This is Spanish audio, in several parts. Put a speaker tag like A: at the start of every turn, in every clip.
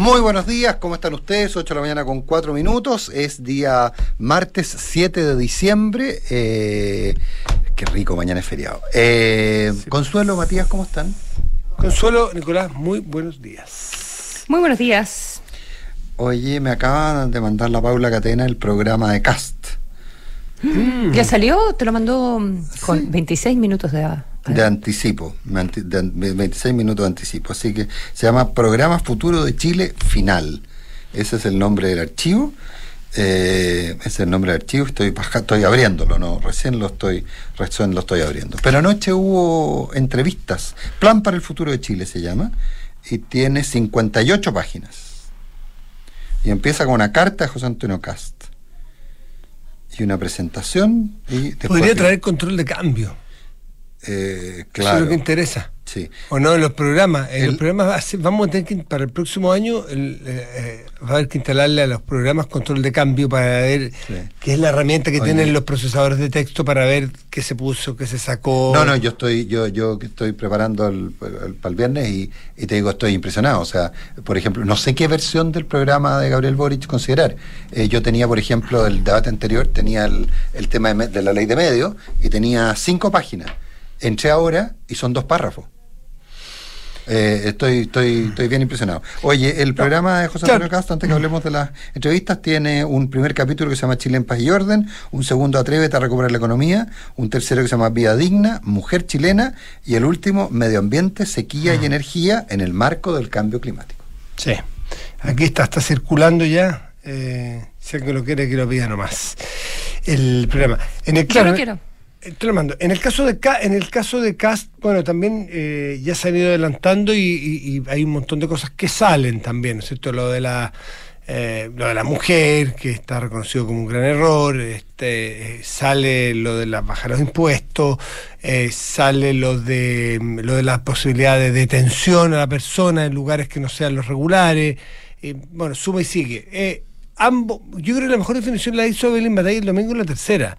A: Muy buenos días, ¿cómo están ustedes? 8 de la mañana con 4 minutos, es día martes 7 de diciembre. Eh, qué rico, mañana es feriado. Eh, Consuelo, Matías, ¿cómo están?
B: Consuelo, Nicolás, muy buenos días.
C: Muy buenos días.
A: Oye, me acaban de mandar la Paula Catena el programa de Cast.
C: Mm. ¿Ya salió? Te lo mandó con 26 minutos de,
A: de anticipo, de 26 minutos de anticipo. Así que se llama Programa Futuro de Chile Final. Ese es el nombre del archivo. Eh, ese es el nombre del archivo. Estoy, estoy abriéndolo, no, recién lo estoy, recién lo estoy abriendo. Pero anoche hubo entrevistas. Plan para el futuro de Chile se llama. Y tiene 58 páginas. Y empieza con una carta de José Antonio Cast. Y una presentación. Y
B: Podría traer control de cambio.
A: Eh,
B: claro. Eso es lo que interesa.
A: Sí.
B: O no, en los programas. En los programas vamos a tener que, para el próximo año, el, eh, eh, va a haber que instalarle a los programas control de cambio para ver qué es la herramienta que tienen los procesadores de texto para ver qué se puso, qué se sacó.
A: No, no, yo estoy, yo, yo estoy preparando el, para el viernes y, te digo, estoy impresionado. O sea, por ejemplo, no sé qué versión del programa de Gabriel Boric considerar. yo tenía, por ejemplo, el debate anterior, tenía el, el tema de, de la ley de medios y tenía cinco páginas entré ahora y son dos párrafos. Eh, estoy, estoy, estoy bien impresionado. Oye, el programa de José Antonio Castro, antes que hablemos de las entrevistas, tiene un primer capítulo que se llama Chile en paz y orden, un segundo Atrévete a recuperar la economía, un tercero que se llama Vida digna, Mujer chilena y el último Medio ambiente, sequía y energía en el marco del cambio climático.
B: Sí, aquí está, está circulando ya. Eh, si alguien lo quiere, que lo pida nomás. El programa.
C: En el, claro, quiero.
B: Te lo mando. En el caso de en el caso de Cast, bueno, también eh, ya se han ido adelantando y, hay un montón de cosas que salen también, ¿no es cierto? Lo de la eh, lo de la mujer, que está reconocido como un gran error, este, eh, sale lo de la baja de los impuestos, sale lo de lo de la posibilidad de detención a la persona en lugares que no sean los regulares, bueno, suma y sigue. ambos, yo creo que la mejor definición la hizo Belén Batalla el domingo en la tercera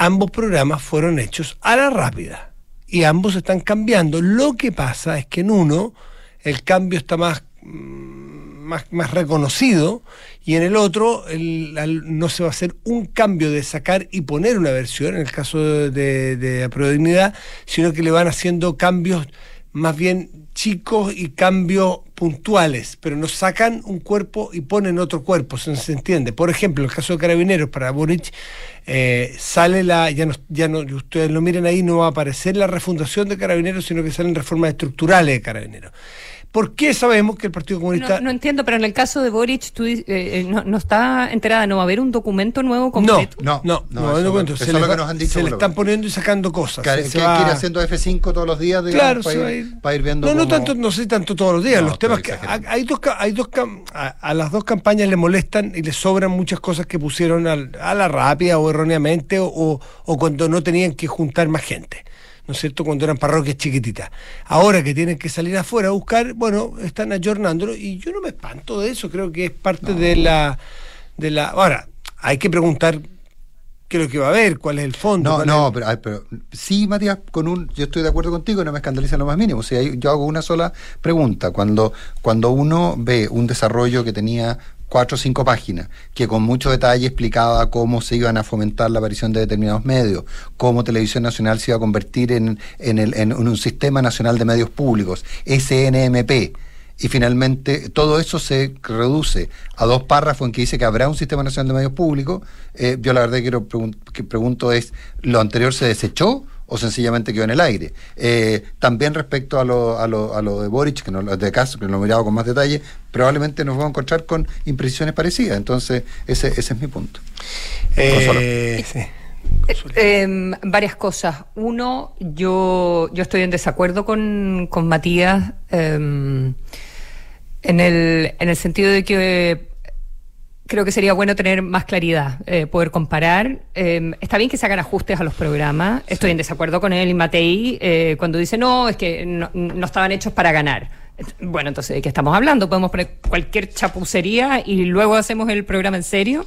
B: ambos programas fueron hechos a la rápida y ambos están cambiando. Lo que pasa es que en uno el cambio está más, mm, más, reconocido y en el otro no se va a hacer un cambio de sacar y poner una versión, en el caso de, de, de sino que le van haciendo cambios más bien chicos y cambios puntuales, pero nos sacan un cuerpo y ponen otro cuerpo, se entiende. Por ejemplo, el caso de Carabineros, para Boric, eh, sale la, ya no, ya no, ustedes lo miren ahí, no va a aparecer la refundación de Carabineros, sino que salen reformas estructurales de Carabineros. ¿Por qué sabemos que el Partido Comunista...
C: No, entiendo, pero en el caso de Boric, tú, eh, eh, no, está enterada, ¿no va a haber un documento nuevo completo?
B: No, no, no, no, documento. Se, le, nos han dicho, se le están poniendo y sacando cosas.
A: Que, se va... quiere haciendo F5 todos los días,
B: digamos, para, ir, para, ir, viendo
A: No,
B: no tanto, no sé tanto todos los días. los temas que... Hay dos, hay dos a, las dos campañas le molestan y le sobran muchas cosas que pusieron a la rápida o erróneamente o, o cuando no tenían que juntar más gente. ¿No es cierto?, cuando eran parroquias chiquititas. Ahora que tienen que salir afuera a buscar, bueno, están ayornándolo y yo no me espanto de eso, creo que es parte de la... De la ahora, hay que preguntar qué es lo que va a haber, cuál es el fondo.
A: No, no, pero, pero, sí, Matías, con un, yo estoy de acuerdo contigo, no me escandaliza lo más mínimo. O sea, yo hago una sola pregunta. Cuando, cuando uno ve un desarrollo que tenía cuatro o cinco páginas, que con mucho detalle explicaba cómo se iban a fomentar la aparición de determinados medios, cómo Televisión Nacional se iba a convertir en, en, un sistema nacional de medios públicos, SNMP. Y finalmente todo eso se reduce a dos párrafos en que dice que habrá un sistema nacional de medios públicos. Eh, yo la verdad que, quiero que pregunto es, ¿lo anterior se desechó o sencillamente quedó en el aire. Eh, también respecto a lo, a, lo, a lo de Boric, que no, de caso, que lo he mirado con más detalle, probablemente nos vamos a encontrar con imprecisiones parecidas. Entonces, ese, ese es mi punto.
C: Eh, em, varias cosas. Uno, yo, yo estoy en desacuerdo con, con Matías em, en, el, en el sentido de que creo que sería bueno tener más claridad, eh, poder comparar. Em, está bien que se hagan ajustes a los programas. Estoy en desacuerdo con él y Matei eh, cuando dice no, es que no, estaban hechos para ganar. Bueno, entonces, ¿de qué estamos hablando? ¿Podemos poner cualquier chapucería y luego hacemos el programa en serio?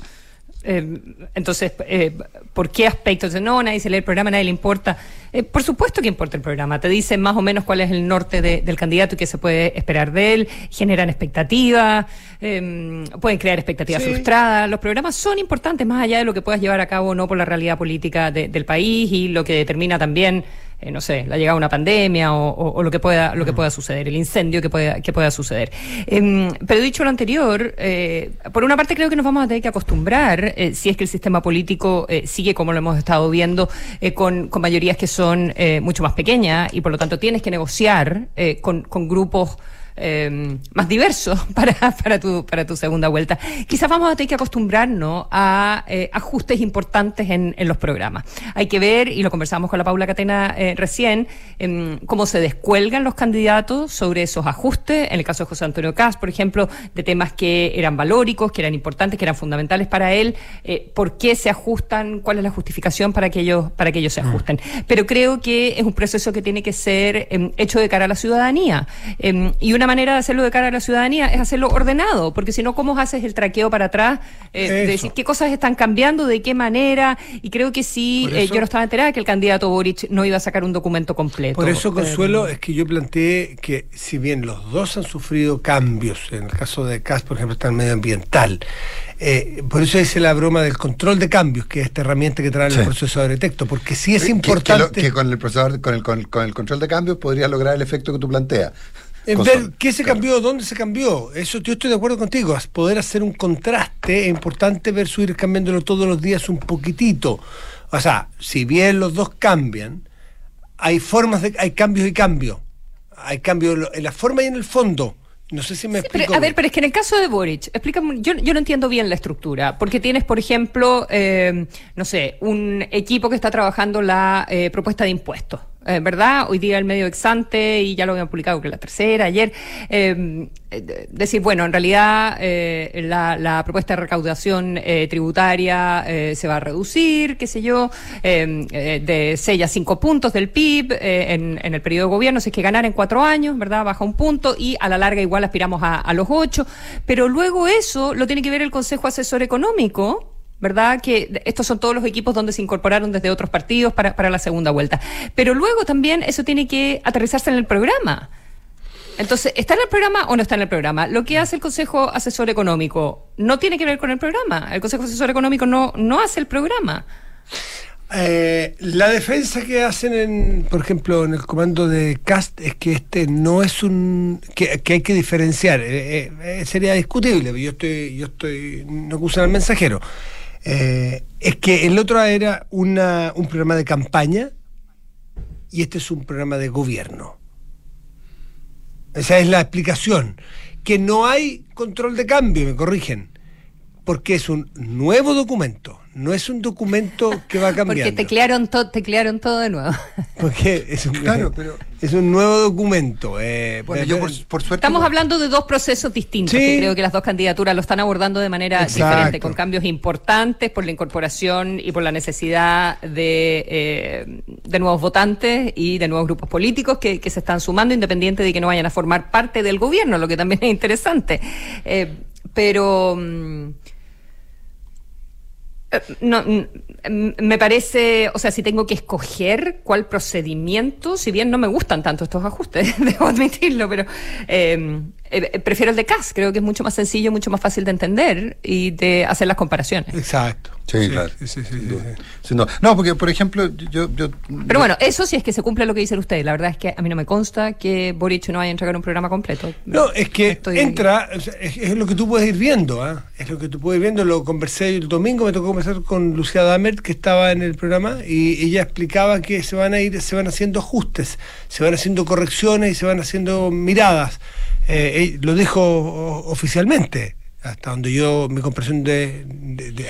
C: Eh, entonces, eh, ¿por qué aspectos? No, nadie se lee el programa, nadie le importa. Eh, por supuesto que importa el programa. Te dicen más o menos cuál es el norte del candidato y qué se puede esperar de él. Generan expectativas, em, pueden crear expectativas frustradas. Los programas son importantes más allá de lo que puedas llevar a cabo o no por la realidad política del país y lo que determina también eh, no sé, la llegada de una pandemia o, lo que pueda lo que pueda suceder, el incendio que pueda que pueda suceder. Em, pero dicho lo anterior, eh, por una parte creo que nos vamos a tener que acostumbrar, eh, si es que el sistema político sigue como lo hemos estado viendo, con, con, mayorías que son mucho más pequeñas y por lo tanto tienes que negociar con, con grupos eh, más diverso para, para, tu, para tu segunda vuelta. Quizás vamos a tener que acostumbrarnos a eh, ajustes importantes en, en, los programas. Hay que ver, y lo conversamos con la Paula Catena eh, recién, em, cómo se descuelgan los candidatos sobre esos ajustes. En el caso de José Antonio Cas, por ejemplo, de temas que eran valóricos, que eran importantes, que eran fundamentales para él. Eh, ¿Por qué se ajustan? ¿Cuál es la justificación para que ellos, para que ellos se mm. ajusten? Pero creo que es un proceso que tiene que ser em, hecho de cara a la ciudadanía. Em, y una manera de hacerlo de cara a la ciudadanía es hacerlo ordenado, porque si no, ¿cómo haces el traqueo para atrás? Eh, de decir qué cosas están cambiando, de qué manera. Y creo que sí, eh, yo no estaba enterada que el candidato Boric no iba a sacar un documento completo.
B: Por eso, Consuelo, es que yo planteé que si bien los dos han sufrido cambios, en el caso de CAS, por ejemplo, está el medioambiental, eh, por eso dice la broma del control de cambios, que es esta herramienta que trae el procesador de texto, porque sí es importante...
A: Que, con el procesador, con el, con, con el control de cambios podría lograr el efecto que tú planteas.
B: En ver qué se cambió, dónde se cambió. Eso yo estoy de acuerdo contigo. Poder hacer un contraste es importante ver su ir cambiándolo todos los días un poquitito. O sea, si bien los dos cambian, hay formas de, hay cambios y cambios. Hay cambios en la forma y en el fondo. No sé si me explico.
C: a ver, pero es que en el caso de Boric, explícame, yo, yo no entiendo bien la estructura, porque tienes, por ejemplo, eh, no sé, un equipo que está trabajando la eh, propuesta de impuestos eh, ¿verdad? Hoy día el medio exante, y ya lo habían publicado que la tercera, ayer, eh, eh, decir, bueno, en realidad la, propuesta de recaudación tributaria se va a reducir, qué sé yo, de 6 a 5 puntos del PIB en, el periodo de gobierno, si es que ganar en cuatro años, ¿verdad? Baja un punto y a la larga igual aspiramos a, a los ocho, pero luego eso lo tiene que ver el Consejo Asesor Económico, ¿verdad? Que estos son todos los equipos donde se incorporaron desde otros partidos para, para la segunda vuelta. Pero luego también eso tiene que aterrizarse en el programa. Entonces, ¿está en el programa o no está en el programa? Lo que hace el Consejo Asesor Económico no tiene que ver con el programa. El Consejo Asesor Económico no, no hace el programa.
B: Eh, la defensa que hacen, en, por ejemplo, en el comando de CAST es que este no es un. que, hay que diferenciar. Eh, eh, sería discutible, yo estoy, yo estoy. no usan al mensajero. Eh, es que el otro era una, un programa de campaña y este es un programa de gobierno. Esa es la explicación. Que no hay control de cambio, me corrigen, porque es un nuevo documento no es un documento que va cambiando.
C: Porque teclearon, teclearon todo de nuevo.
B: Porque es un, claro, pero, es un nuevo documento. Eh,
C: bueno, yo por, suerte. Estamos hablando de dos procesos distintos. creo que las dos candidaturas lo están abordando de manera diferente, con cambios importantes por la incorporación y por la necesidad de, eh, de nuevos votantes y de nuevos grupos políticos que, se están sumando, independiente de que no vayan a formar parte del gobierno, lo que también es interesante. Eh, pero. No, me parece, o sea, si tengo que escoger cuál procedimiento, si bien no me gustan tanto estos ajustes, debo admitirlo, pero eh, eh, prefiero el de CAS, creo que es mucho más sencillo, mucho más fácil de entender y de hacer las comparaciones.
B: Exacto.
A: Sí, claro. no. porque, por ejemplo, yo,
C: Pero bueno, eso sí es que se cumple lo que dicen ustedes. La verdad es que a mí no me consta que Boric no vaya a entregar un programa completo.
B: No, es que entra, es, lo que tú puedes ir viendo, ¿ah? es lo que tú puedes ir viendo. Lo conversé el domingo, me tocó conversar con Lucía Damert, que estaba en el programa, y ella explicaba que se van a ir, se van haciendo ajustes, se van haciendo correcciones y se van haciendo miradas. Eh, lo dijo oficialmente hasta donde yo mi comprensión de,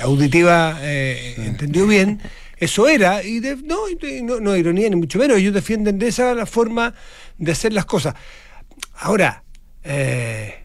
B: auditiva eh, entendió bien, eso era, y no, no, no, ironía ni mucho menos, ellos defienden de esa la forma de hacer las cosas. Ahora, eh,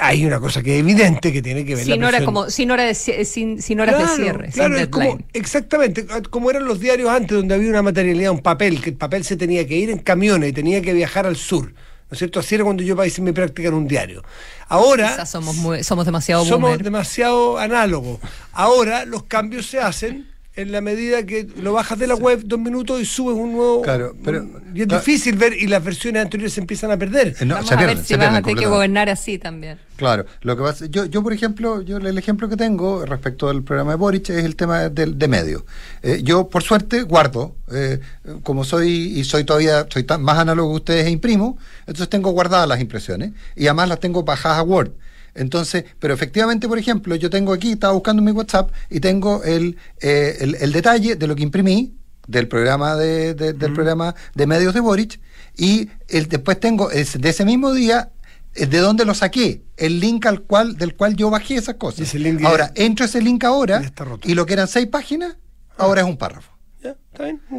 B: hay una cosa que es evidente que tiene que ver
C: sin hora como sin hora de sin, sin horas de cierre
B: claro como, exactamente como eran los diarios antes donde había una materialidad un papel que el papel se tenía que ir en camiones y tenía que viajar al sur es cierto? Así era cuando yo hice mi práctica en un diario. Ahora...
C: somos, somos demasiado
B: Somos demasiado análogos. Ahora los cambios se hacen en la medida que lo bajas de la web dos minutos y subes un nuevo.
A: Claro, pero.
B: y es difícil ver y las versiones anteriores se empiezan a perder.
C: Eh, Vamos a ver si vas a tener que gobernar así también.
A: Claro, lo que pasa, yo, yo por ejemplo, yo el ejemplo que tengo respecto al programa de Boric es el tema del de medio. Eh, yo por suerte guardo, eh, como soy y soy todavía soy tan, más análogo que ustedes e imprimo, entonces tengo guardadas las impresiones y además las tengo bajadas a Word. Entonces, pero efectivamente, por ejemplo, yo tengo aquí, estaba buscando mi WhatsApp y tengo el, eh, el, detalle de lo que imprimí del programa de, del programa de medios de Boric y el, después tengo es, de ese mismo día eh, de dónde lo saqué, el link al cual del cual yo bajé esas cosas. Ahora, entro ese link ahora y lo que eran seis páginas, ahora es un párrafo.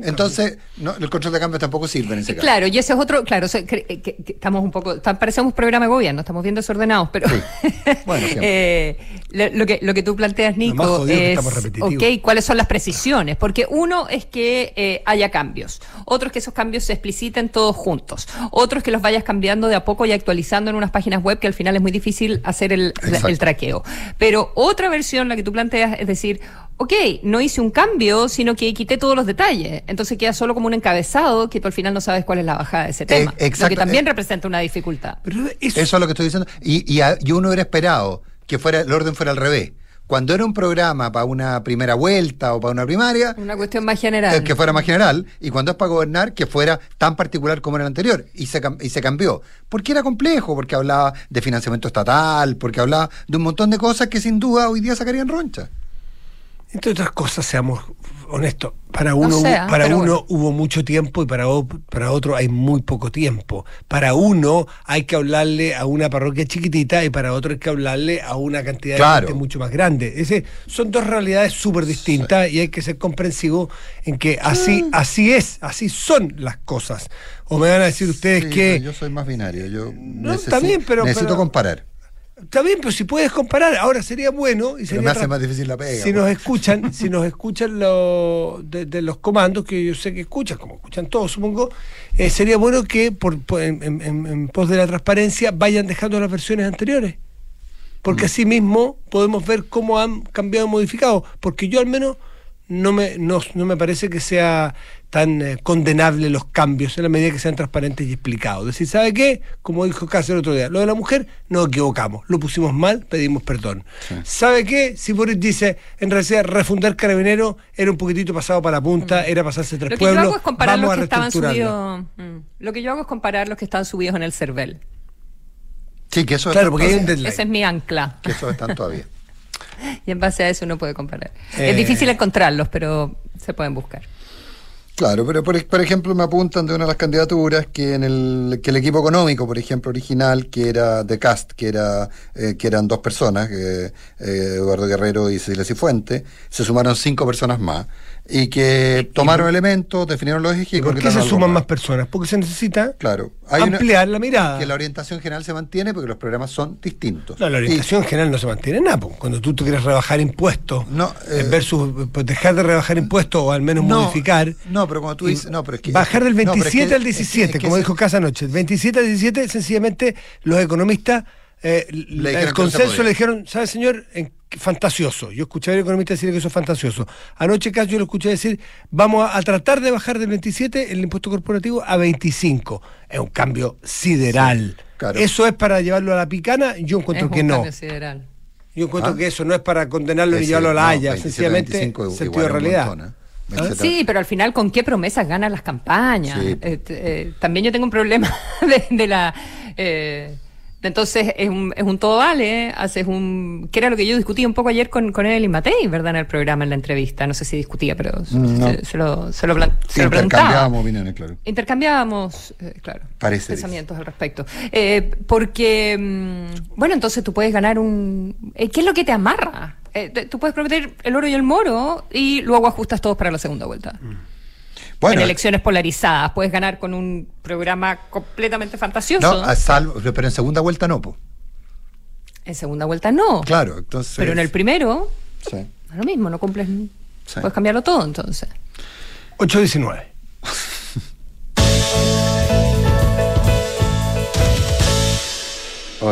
A: Entonces, el control de cambio tampoco sirve en ese caso.
C: Claro, y ese es otro, claro, estamos un poco, parecemos programa de gobierno, estamos bien desordenados, pero eh, lo, que, lo que tú planteas, Nico, es, ok, ¿cuáles son las precisiones? Porque uno es que eh, haya cambios, otro es que esos cambios se expliciten todos juntos, otro es que los vayas cambiando de a poco y actualizando en unas páginas web que al final es muy difícil hacer el, el traqueo. Pero otra versión, la que tú planteas, es decir, ok, no hice un cambio, sino que quité todos los detalles. Entonces queda solo como un encabezado que tú al final no sabes cuál es la bajada de ese tema. Eh, lo que también eh, representa una dificultad.
A: eso... es lo que estoy diciendo. Y, y, uno hubiera esperado que fuera el orden fuera al revés. Cuando era un programa para una primera vuelta o para una primaria.
C: Una cuestión más general.
A: Eh, que fuera más general. Y cuando es para gobernar, que fuera tan particular como era el anterior. Y se, y se cambió. Porque era complejo, porque hablaba de financiamiento estatal, porque hablaba de un montón de cosas que sin duda hoy día sacarían roncha.
B: Entre otras cosas, seamos honestos, para uno, para uno hubo mucho tiempo y para, para otro hay muy poco tiempo. Para uno hay que hablarle a una parroquia chiquitita y para otro hay que hablarle a una cantidad de gente mucho más grande. Ese, son dos realidades súper distintas y hay que ser comprensivo en que así, mm. así es, así son las cosas. O me van a decir ustedes que...
A: Yo soy más binario, yo necesito, necesito comparar.
B: Está bien, pero si puedes comparar, ahora sería bueno y sería
A: me hace más difícil la pega.
B: Si nos escuchan, si nos escuchan lo, de, los comandos que yo sé que escuchan, como escuchan todos, supongo, eh, sería bueno que por, en, pos de la transparencia vayan dejando las versiones anteriores, porque mm. así mismo podemos ver cómo han cambiado y modificado, porque yo al menos no me, no, me parece que sea tan eh, condenable los cambios en la medida que sean transparentes y explicados. Es decir, ¿sabe qué? Como dijo Cáceres el otro día, lo de la mujer nos equivocamos, lo pusimos mal, pedimos perdón. ¿Sabe qué? Si Boris dice, en realidad refundar Carabinero era un poquitito pasado para la punta, mm. era pasarse tres pueblos, yo hago es comparar los que estaban subidos,
C: mm. Lo que yo hago es comparar los que están subidos en el CERVEL.
A: Sí, que eso
C: claro, porque hay un Ese es mi ancla.
A: Que eso están todavía.
C: y en base a eso uno puede comparar. es eh, difícil encontrarlos, pero se pueden buscar.
A: Claro, pero por, por, ejemplo me apuntan de una de las candidaturas que en el que el equipo económico, por ejemplo, original, que era de Cast, que era eh, que eran dos personas, eh, Eduardo Guerrero y Cecilia Cifuente, se sumaron cinco personas más y que tomaron elementos, definieron los ejes.
B: ¿Por qué se suman más personas? Porque se necesita
A: claro,
B: ampliar la mirada.
A: Que la orientación general se mantiene porque los programas son distintos.
B: No, la orientación general no se mantiene nada. Cuando tú, quieres rebajar impuestos no, eh, versus pues, dejar de rebajar impuestos o al menos modificar.
A: No, pero cuando tú dices. No, pero es que,
B: bajar del 27 al 17, como dijo Casa Noche. 27 al 17, sencillamente los economistas. Eh, el consenso le dijeron, ¿sabe señor? En fantasioso. Yo escuché a un economista decir que eso es fantasioso. Anoche casi yo lo escuché decir, vamos a, tratar de bajar del 27 el impuesto corporativo a 25. Es un cambio sideral. Eso es para llevarlo a la picana, yo encuentro que no. Sideral. Yo encuentro ¿Ah? que eso no es para condenarlo ni llevarlo a la Haya, sencillamente sentido de realidad. ¿eh?
C: ¿Ah? Sí, pero al final, ¿con qué promesas ganan las campañas? Eh, eh, también yo tengo un problema de, la... Entonces es un, es un todo vale, haces un... que era lo que yo discutía un poco ayer con, con él y Matei, ¿verdad? En el programa, en la entrevista. No sé si discutía, pero se, lo, se, lo,
A: Intercambiábamos opiniones, claro.
C: Intercambiábamos, eh, claro, pensamientos al respecto. Eh, porque, mm, bueno, entonces tú puedes ganar un... Eh, ¿Qué es lo que te amarra? Tú puedes prometer el oro y el moro y luego ajustas todos para la segunda vuelta. Mm en elecciones polarizadas. Puedes ganar con un programa completamente fantasioso.
A: No, pero en segunda vuelta no, po.
C: En segunda vuelta no.
A: Claro, entonces.
C: Pero en el primero, sí. es lo mismo, no cumples. Puedes cambiarlo todo entonces.
B: 8-19.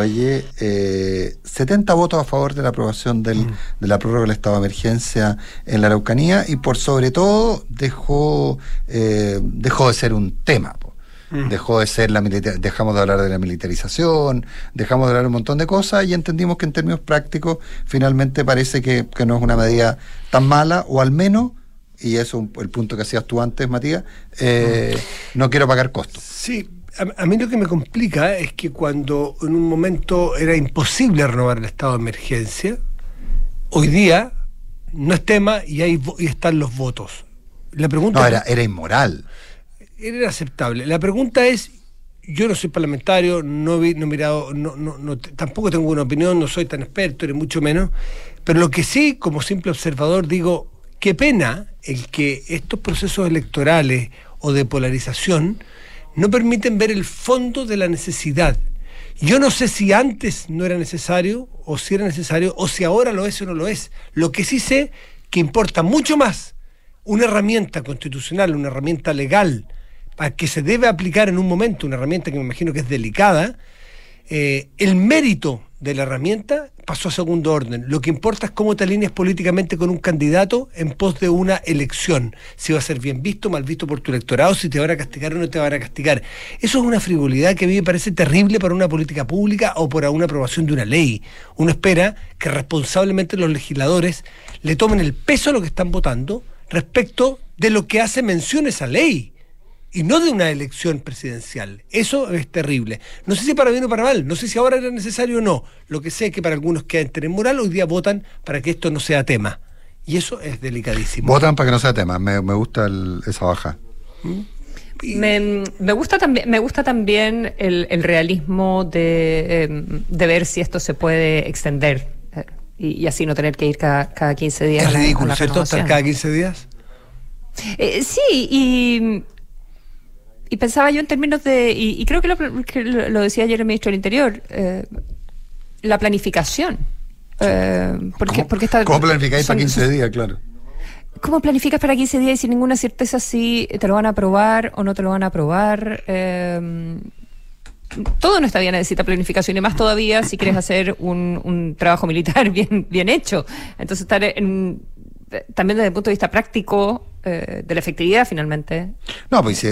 A: Oye, eh, 70 votos a favor de la aprobación del, mm. de la prórroga del estado de emergencia en la Araucanía y por sobre todo dejó, eh, dejó de ser un tema. Mm. Dejó de ser la dejamos de hablar de la militarización, dejamos de hablar de un montón de cosas y entendimos que en términos prácticos finalmente parece que, que no es una medida tan mala o al menos y eso es el punto que hacías tú antes, Matías, eh, mm. no quiero pagar costos.
B: Sí, a, mí lo que me complica es que cuando en un momento era imposible renovar el estado de emergencia, hoy día no es tema y ahí y están los votos.
A: La pregunta no, era, era inmoral.
B: Era inaceptable. La pregunta es, yo no soy parlamentario, no, vi, no he mirado, no, no, tampoco tengo una opinión, no soy tan experto, ni mucho menos, pero lo que sí, como simple observador, digo, qué pena el que estos procesos electorales o de polarización no permiten ver el fondo de la necesidad. Yo no sé si antes no era necesario, o si era necesario, o si ahora lo es o no lo es. Lo que sí sé que importa mucho más una herramienta constitucional, una herramienta legal, para que se debe aplicar en un momento, una herramienta que me imagino que es delicada, eh, el mérito de la herramienta pasó a segundo orden. Lo que importa es cómo te alineas políticamente con un candidato en pos de una elección. Si va a ser bien visto, mal visto por tu electorado, si te van a castigar o no te van a castigar. Eso es una frivolidad que a mí me parece terrible para una política pública o para una aprobación de una ley. Uno espera que responsablemente los legisladores le tomen el peso a lo que están votando respecto de lo que hace mención esa ley y no de una elección presidencial. Eso es terrible. No sé si para bien o para mal, no sé si ahora era necesario o no. Lo que sé es que para algunos que en moral hoy día votan para que esto no sea tema. Y eso es delicadísimo.
A: Votan para que no sea tema. Me, gusta esa baja.
C: ¿Mm? Me, gusta también, me gusta también el, realismo em, de, ver si esto se puede extender eh, y, así no tener que ir cada, cada 15 días.
B: Es ridículo, ¿cierto? ¿Estar cada 15 días?
C: Eh, sí, y y pensaba yo en términos de, y, creo que lo, decía ayer el ministro del Interior, eh, la planificación.
A: Eh, porque, ¿Cómo, ¿Cómo planificáis para 15 días, claro?
C: ¿Cómo planificas para 15 días y sin ninguna certeza si te lo van a aprobar o no te lo van a aprobar? Eh, todo en esta vida necesita planificación y más todavía si quieres hacer un, un trabajo militar bien, bien hecho. Entonces, estar en, también desde el punto de vista práctico eh, de la efectividad finalmente.
A: No, pues,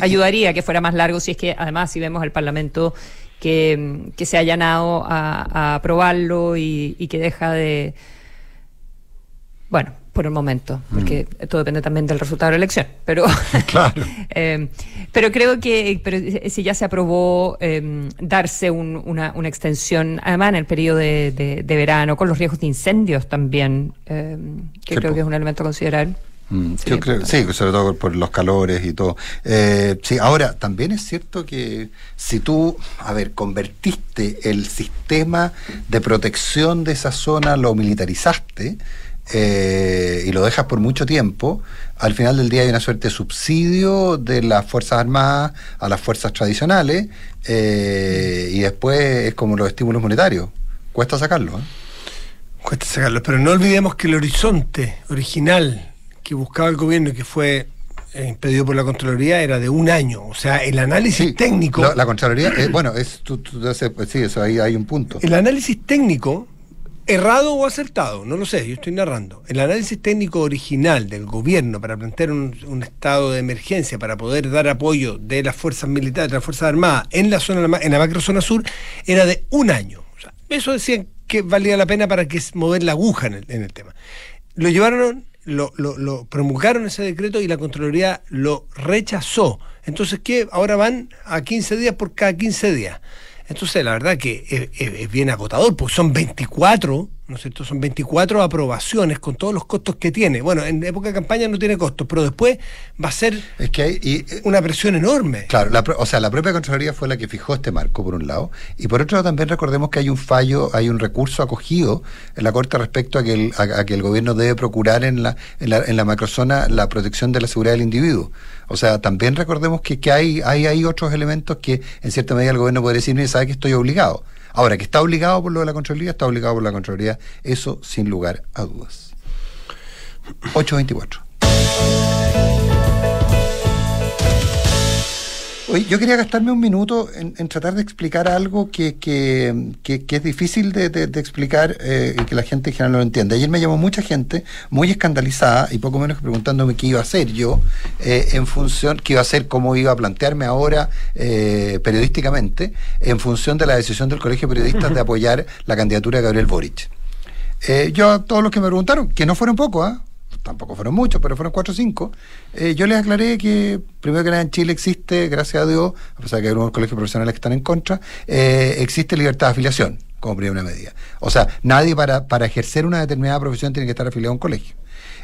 C: ayudaría que fuera más largo si es que además si vemos el Parlamento que, se ha allanado a, aprobarlo y, que deja de bueno, por el momento, porque mm. todo depende también del resultado de la elección. Pero, claro. Eh, pero creo que pero si ya se aprobó eh, darse una, una, extensión, además en el periodo de, verano, con los riesgos de incendios también, que creo que es un elemento a considerar.
A: Mm, sí, yo creo, sí, sobre todo por los calores y todo. Eh, sí, ahora, también es cierto que si tú, a ver, convertiste el sistema de protección de esa zona, lo militarizaste eh, y lo dejas por mucho tiempo, al final del día hay una suerte de subsidio de las Fuerzas Armadas a las fuerzas tradicionales eh, y después es como los estímulos monetarios. Cuesta sacarlo.
B: Cuesta sacarlo, pero no olvidemos que el horizonte original que buscaba el gobierno y que fue eh, impedido por la Contraloría era de un año. O sea, el análisis técnico.
A: La, Contraloría, eh, bueno, es, tú, pues sí, eso ahí hay un punto.
B: El análisis técnico, errado o acertado, no lo sé, yo estoy narrando. El análisis técnico original del gobierno para plantear un, estado de emergencia, para poder dar apoyo de las fuerzas militares, de las fuerzas armadas en la zona, en la macro zona sur, era de un año. Eso decían que valía la pena para que mover la aguja en el, en el tema. Lo llevaron lo, lo, promulgaron ese decreto y la Contraloría lo rechazó. Entonces, ¿qué? Ahora van a 15 días por cada 15 días. Entonces, la verdad que es, bien agotador, porque son 24, ¿no es cierto? Son 24 aprobaciones con todos los costos que tiene. Bueno, en época de campaña no tiene costos, pero después va a ser
A: es que hay, y,
B: una presión enorme.
A: Claro, o sea, la propia Contraloría fue la que fijó este marco, por un lado, y por otro lado también recordemos que hay un fallo, hay un recurso acogido en la Corte respecto a que el, a, que el gobierno debe procurar en la, en la, en la macrozona la protección de la seguridad del individuo. O sea, también recordemos que, que hay, hay, hay otros elementos que en cierta medida el gobierno puede decir, mire, sabe que estoy obligado. Ahora, que está obligado por lo de la Contraloría, está obligado por la Contraloría, eso sin lugar a dudas. 824. Oye, yo quería gastarme un minuto en, tratar de explicar algo que, que, que, es difícil de, de, explicar eh, y que la gente en general no lo entiende. Ayer me llamó mucha gente muy escandalizada y poco menos que preguntándome qué iba a hacer yo eh, en función, qué iba a hacer, cómo iba a plantearme ahora eh, periodísticamente en función de la decisión del Colegio de Periodistas de apoyar la candidatura de Gabriel Boric. yo a todos los que me preguntaron, que no fueron pocos, ¿ah? Tampoco fueron muchos, pero fueron cuatro o cinco, eh, yo les aclaré que primero que nada en Chile existe, gracias a Dios, a pesar de que hay algunos colegios profesionales que están en contra, eh, existe libertad de afiliación como primera medida. O sea, nadie para, para ejercer una determinada profesión tiene que estar afiliado a un colegio.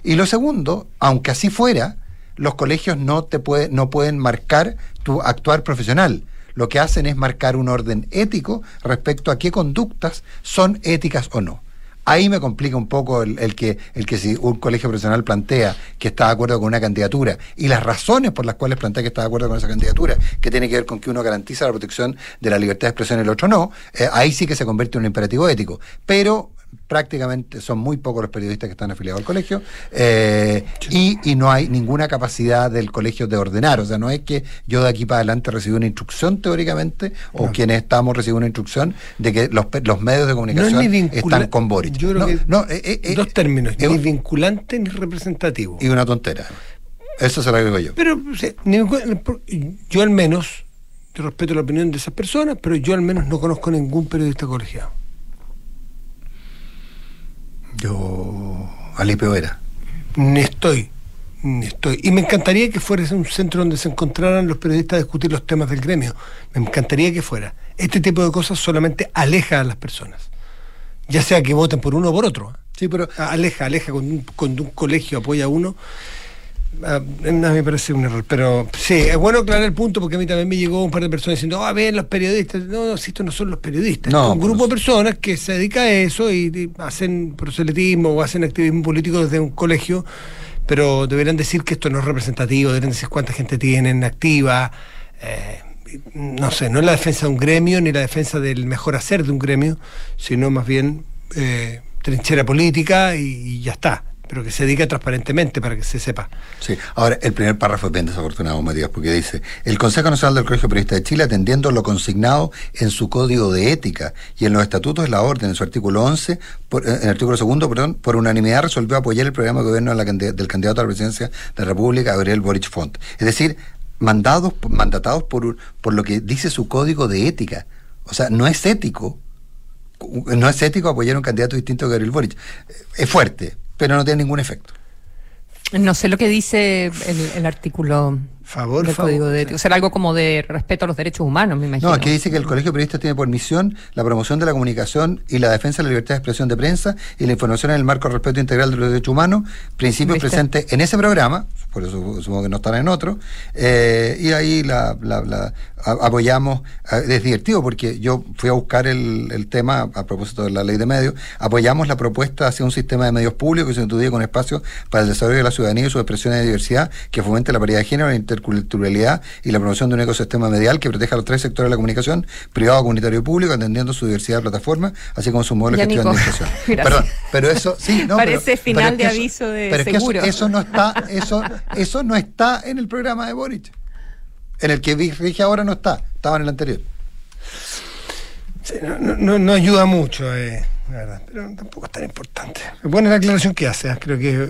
A: Y lo segundo, aunque así fuera, los colegios no, te puede, no pueden marcar tu actuar profesional lo que hacen es marcar un orden ético respecto a qué conductas son éticas o no. Ahí me complica un poco el, que, el que si un colegio profesional plantea que está de acuerdo con una candidatura y las razones por las cuales plantea que está de acuerdo con esa candidatura, que tiene que ver con que uno garantiza la protección de la libertad de expresión y el otro no, eh, ahí sí que se convierte en un imperativo ético. Pero prácticamente son muy pocos los periodistas que están afiliados al colegio eh, y, y, no hay ninguna capacidad del colegio de ordenar. O sea, no es que yo de aquí para adelante reciba una instrucción teóricamente o quienes estamos reciben una instrucción de que los, los medios de comunicación están con Boric.
B: Yo creo no, que eh, eh, dos términos, ni vinculante ni representativo.
A: Y una tontera. Eso se lo digo yo.
B: Pero yo al menos, respeto la opinión de esas personas, pero yo al menos no conozco ningún periodista colegiado.
A: Yo, Alipeo era.
B: Estoy, estoy. Y me encantaría que fuera un centro donde se encontraran los periodistas a discutir los temas del gremio. Me encantaría que fuera. Este tipo de cosas solamente aleja a las personas. Ya sea que voten por uno o por otro. Sí, pero aleja, aleja. Cuando un colegio apoya a uno, a mí me parece un error, pero sí, es bueno aclarar el punto porque a mí también me llegó un par de personas diciendo, ah, ven los periodistas. No, no, si estos no son los periodistas, es un grupo de personas que se dedica a eso y, hacen proselitismo o hacen activismo político desde un colegio, pero deberían decir que esto no es representativo, deberían decir cuánta gente tienen activa. Eh, no sé, no es la defensa de un gremio ni la defensa del mejor hacer de un gremio, sino más bien eh, trinchera política y ya está pero que se diga transparentemente para que se sepa.
A: Sí, ahora el primer párrafo es bien desafortunado, Matías, porque dice, el Consejo Nacional del Colegio Periodista de Chile, atendiendo lo consignado en su código de ética y en los estatutos de la orden, en su artículo 11, por, eh, en el artículo segundo, perdón, por unanimidad resolvió apoyar el programa de gobierno del candidato a la presidencia de la República, Gabriel Boric Font. Es decir, mandados, mandatados por, por lo que dice su código de ética. O sea, no es ético no es ético apoyar un candidato distinto a Gabriel Boric. Es fuerte, pero no tiene ningún efecto.
C: No sé lo que dice el, artículo
B: favor,
C: del Código de Ética. O sea, algo como de respeto a los derechos humanos, me imagino.
A: No, aquí dice que el Colegio de Periodistas tiene por misión la promoción de la comunicación y la defensa de la libertad de expresión de prensa y la información en el marco del respeto integral de los derechos humanos, principios presentes en ese programa, por eso supongo que no estará en otro, eh, y ahí la, apoyamos, eh, es divertido porque yo fui a buscar el, el, tema a propósito de la ley de medios, apoyamos la propuesta hacia un sistema de medios públicos que se introduzca con espacio para el desarrollo de la ciudadanía y sus expresiones de diversidad que fomente la paridad de género, la interculturalidad y la promoción de un ecosistema medial que proteja a los tres sectores de la comunicación, privado, comunitario y público, atendiendo su diversidad de plataformas, así como su modelo de gestión de administración.
C: Perdón,
A: pero eso sí, no,
C: Parece final de aviso de
A: pero seguro. Es que eso, no está, eso, eso no está en el programa de Boric. En el que dije ahora no está, estaba en el anterior.
B: no, no, ayuda mucho, eh, la verdad, pero tampoco es tan importante. Es buena la aclaración que hace, ¿eh? creo que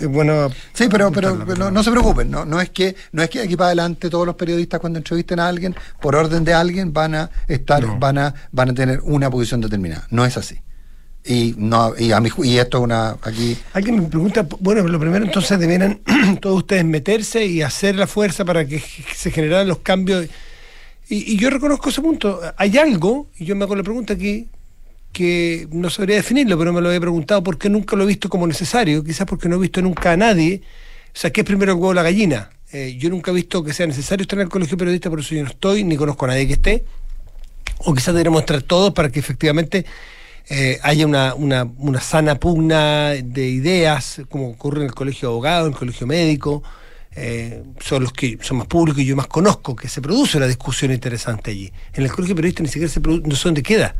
B: es, bueno.
A: Sí, pero, pero, no, se preocupen, no, no, es que, no es que aquí para adelante todos los periodistas cuando entrevisten a alguien, por orden de alguien, van a estar, van a, van a tener una posición determinada. No es así. Y no y a mi y esto es una aquí.
B: Alguien me pregunta bueno lo primero entonces deberían todos ustedes meterse y hacer la fuerza para que se generaran los cambios. Y, yo reconozco ese punto. Hay algo y yo me hago la pregunta aquí que no sabría definirlo pero me lo he preguntado porque nunca lo he visto como necesario quizás porque no he visto nunca a nadie. O sea ¿qué es primero el huevo la gallina? Eh, yo nunca he visto que sea necesario estar en el colegio periodista por eso yo no estoy ni conozco a nadie que esté. O quizás deberíamos estar todos para que efectivamente eh, haya una, una, una, sana pugna de ideas, como ocurre en el colegio de abogados, en el colegio médico, eh, son los que son más públicos y yo más conozco, que se produce una discusión interesante allí. En el colegio periodista ni siquiera se produce, no sé dónde queda.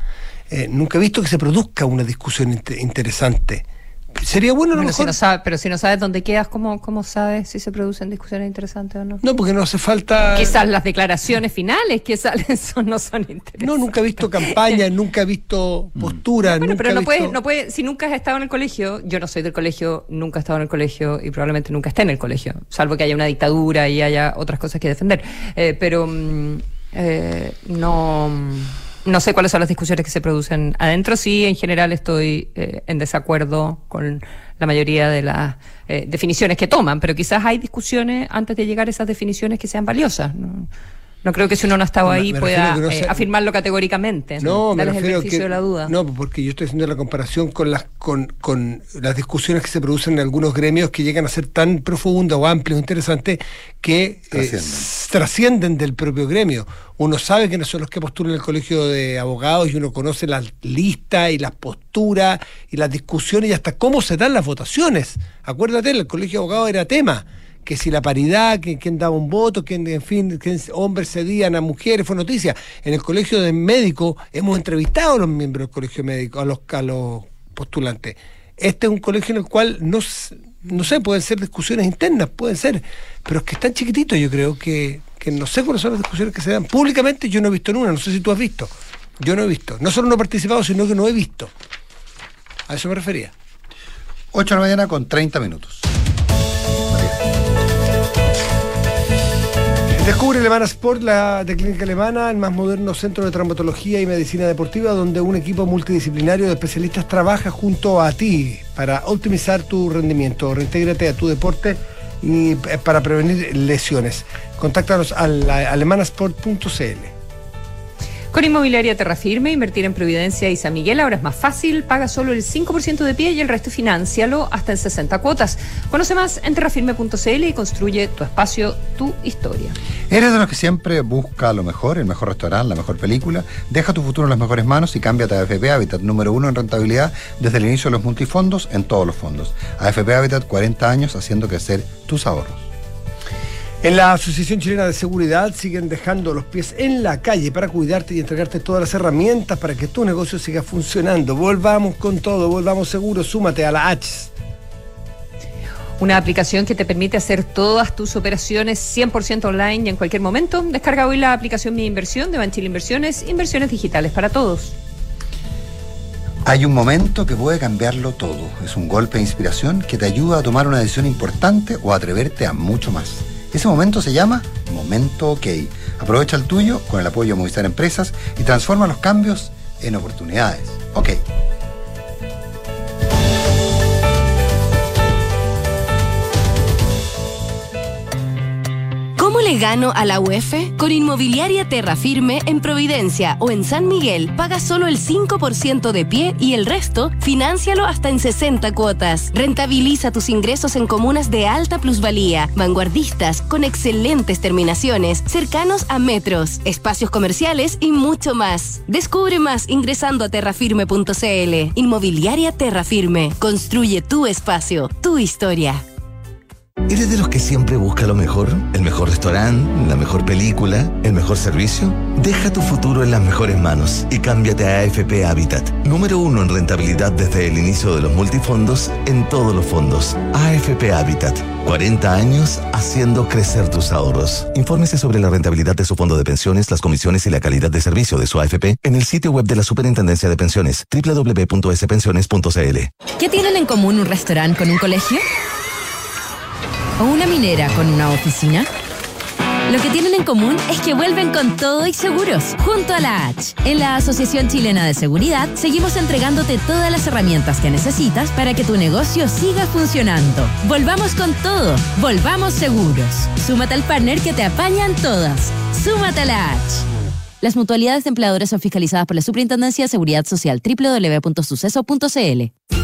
B: Eh, nunca he visto que se produzca una discusión interesante. Sería bueno a lo
C: Bueno, si no sabe- pero si no sabes dónde quedas, ¿cómo, ¿cómo sabes si se producen discusiones interesantes o no?
B: No, porque no hace falta.
C: Quizás las declaraciones finales que salen son, no son interesantes.
B: No, nunca he visto campaña, nunca he visto postura.
C: Bueno,
B: nunca
C: pero no
B: visto-
C: puede, no puede, si nunca has estado en el colegio, yo no soy del colegio, nunca he estado en el colegio y probablemente nunca esté en el colegio, salvo que haya una dictadura y haya otras cosas que defender. Eh, pero mm, eh, no, no sé cuáles son las discusiones que se producen adentro. Sí, en general estoy eh, en desacuerdo con la mayoría de las eh, definiciones que toman, pero quizás hay discusiones antes de llegar a esas definiciones que sean valiosas. No, No creo que si uno no ha estado ahí
B: me
C: pueda eh, afirmarlo categóricamente.
B: No, me
C: Darles el
B: refiero
C: beneficio
B: que
C: de la duda.
B: no, porque yo estoy haciendo la comparación con las con, con las discusiones que se producen en algunos gremios que llegan a ser tan profundas o amplias o interesantes que eh,
A: trascienden
B: del propio gremio. Uno sabe quiénes son los que postulan el colegio de abogados y uno conoce las listas y las posturas y las discusiones y hasta cómo se dan las votaciones. Acuérdate, el colegio de abogados era tema que si la paridad, que quién daba un voto, quién, en fin, quién hombres cedían a mujeres, fue noticia. En el colegio de médicos hemos entrevistado a los miembros del colegio médico, a los, a los postulantes. Este es un colegio en el cual no, no sé, pueden ser discusiones internas, pueden ser, pero es que es tan chiquitito, yo creo que, que no sé cuáles son las discusiones que se dan. Públicamente yo no he visto en una, no sé si tú has visto. Yo no he visto. No solo no he participado, sino que no he visto. A eso me refería.
A: 8 de la mañana con 30 minutos.
B: Descubre Alemana Sport, la de Clínica Alemana, el más moderno centro de traumatología y medicina deportiva, donde un equipo multidisciplinario de especialistas trabaja junto a ti para optimizar tu rendimiento. Reintégrate a tu deporte y eh, para prevenir lesiones. Contáctanos al alemanasport.cl.
C: Con Inmobiliaria Terrafirme, invertir en Providencia y San Miguel ahora es más fácil. Paga solo el 5% de pie y el resto financialo hasta en 60 cuotas. Conoce más en terrafirme.cl y construye tu espacio, tu historia.
A: ¿Eres de los que siempre busca lo mejor, el mejor restaurante, la mejor película? Deja tu futuro en las mejores manos y cámbiate a AFP Habitat, número uno en rentabilidad desde el inicio de los multifondos en todos los fondos. AFP Habitat, 40 años haciendo crecer tus ahorros.
B: En la Asociación Chilena de Seguridad siguen dejando los pies en la calle para cuidarte y entregarte todas las herramientas para que tu negocio siga funcionando. Volvamos con todo, volvamos seguros, súmate a la H.
C: Una aplicación que te permite hacer todas tus operaciones 100% online y en cualquier momento. Descarga hoy la aplicación Mi Inversión de Banchile Inversiones, inversiones digitales para todos.
A: Hay un momento que puede cambiarlo todo. Es un golpe de inspiración que te ayuda a tomar una decisión importante o a atreverte a mucho más. Ese momento se llama Momento OK. Aprovecha el tuyo con el apoyo de Movistar Empresas y transforma los cambios en oportunidades. OK.
D: Le gano a la UEF? Con Inmobiliaria Terra Firme en Providencia o en San Miguel, paga solo el 5% de pie y el resto, financialo hasta en 60 cuotas. Rentabiliza tus ingresos en comunas de alta plusvalía, vanguardistas, con excelentes terminaciones, cercanos a metros, espacios comerciales y mucho más. Descubre más ingresando a terrafirme.cl. Inmobiliaria Terra Firme. Construye tu espacio, tu historia.
E: ¿Eres de los que siempre busca lo mejor? ¿El mejor restaurante? ¿La mejor película? ¿El mejor servicio? Deja tu futuro en las mejores manos y cámbiate a AFP Habitat. Número uno en rentabilidad desde el inicio de los multifondos en todos los fondos. AFP Habitat. 40 años haciendo crecer tus ahorros. Infórmese sobre la rentabilidad de su fondo de pensiones, las comisiones y la calidad de servicio de su AFP en el sitio web de la Superintendencia de Pensiones www.spensiones.cl.
F: ¿Qué tienen en común un restaurante con un colegio? ¿O una minera con una oficina? Lo que tienen en común es que vuelven con todo y seguros, junto a la H. En la Asociación Chilena de Seguridad seguimos entregándote todas las herramientas que necesitas para que tu negocio siga funcionando. Volvamos con todo, volvamos seguros. Súmate al partner que te apañan todas. Súmate a la H. Las mutualidades de empleadores son fiscalizadas por la Superintendencia de Seguridad Social www.suceso.cl.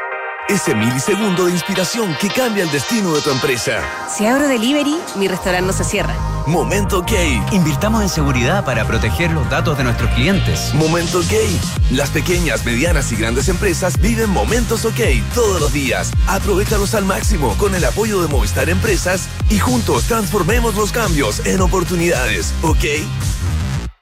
E: Ese milisegundo de inspiración que cambia el destino de tu empresa.
G: Si abro delivery, mi restaurante no se cierra.
E: Momento OK.
H: Invirtamos en seguridad para proteger los datos de nuestros clientes.
E: Momento OK. Las pequeñas, medianas y grandes empresas viven momentos OK todos los días. Aprovechalos al máximo con el apoyo de Movistar Empresas y juntos transformemos los cambios en oportunidades. ¿Ok?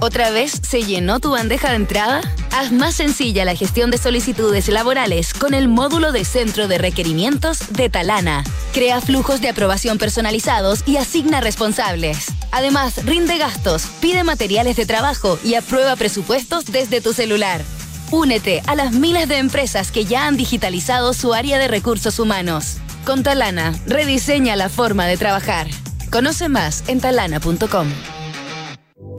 D: ¿Otra vez se llenó tu bandeja de entrada? Haz más sencilla la gestión de solicitudes laborales con el módulo de centro de requerimientos de Talana. Crea flujos de aprobación personalizados y asigna responsables. Además, rinde gastos, pide materiales de trabajo y aprueba presupuestos desde tu celular. Únete a las miles de empresas que ya han digitalizado su área de recursos humanos. Con Talana, rediseña la forma de trabajar. Conoce más en talana.com.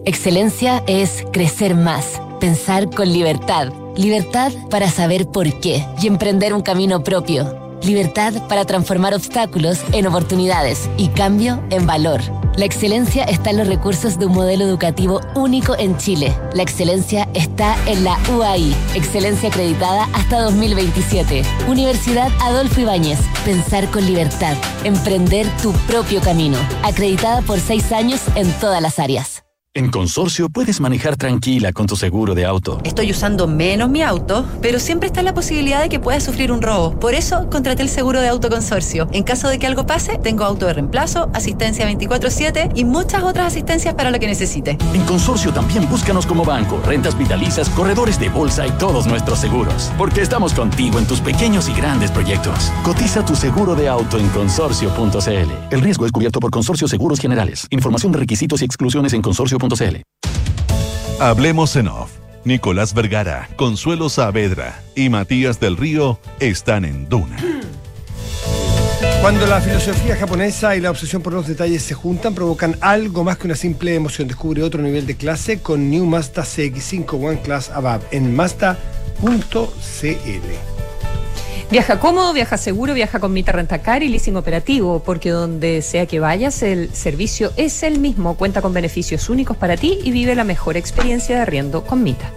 D: Excelencia es crecer más, pensar con libertad. Libertad para saber por qué y emprender un camino propio. Libertad para transformar obstáculos en oportunidades y cambio en valor. La excelencia está en los recursos de un modelo educativo único en Chile. La excelencia está en la UAI, excelencia acreditada hasta 2027. Universidad Adolfo Ibáñez, pensar con libertad, emprender tu propio camino. Acreditada por seis años en todas las áreas.
I: En Consorcio puedes manejar tranquila con tu seguro de auto.
J: Estoy usando menos mi auto, pero siempre está la posibilidad de que pueda sufrir un robo. Por eso contraté el seguro de auto Consorcio. En caso de que algo pase, tengo auto de reemplazo, asistencia 24/7 y muchas otras asistencias para lo que necesite.
I: En Consorcio también búscanos como banco, rentas vitalizas, corredores de bolsa y todos nuestros seguros. Porque estamos contigo en tus pequeños y grandes proyectos. Cotiza tu seguro de auto en consorcio.cl. El riesgo es cubierto por Consorcio Seguros Generales. Información de requisitos y exclusiones en consorcio.cl.
K: Hablemos en off. Nicolás Vergara, Consuelo Saavedra y Matías del Río están en Duna.
B: Cuando la filosofía japonesa y la obsesión por los detalles se juntan, provocan algo más que una simple emoción. Descubre otro nivel de clase con New Mazda CX5 One Class Above en Mazda.cl.
C: Viaja cómodo, viaja seguro, viaja con Mita Rentacar y leasing operativo, porque donde sea que vayas, el servicio es el mismo, cuenta con beneficios únicos para ti y vive la mejor experiencia de arriendo con Mita.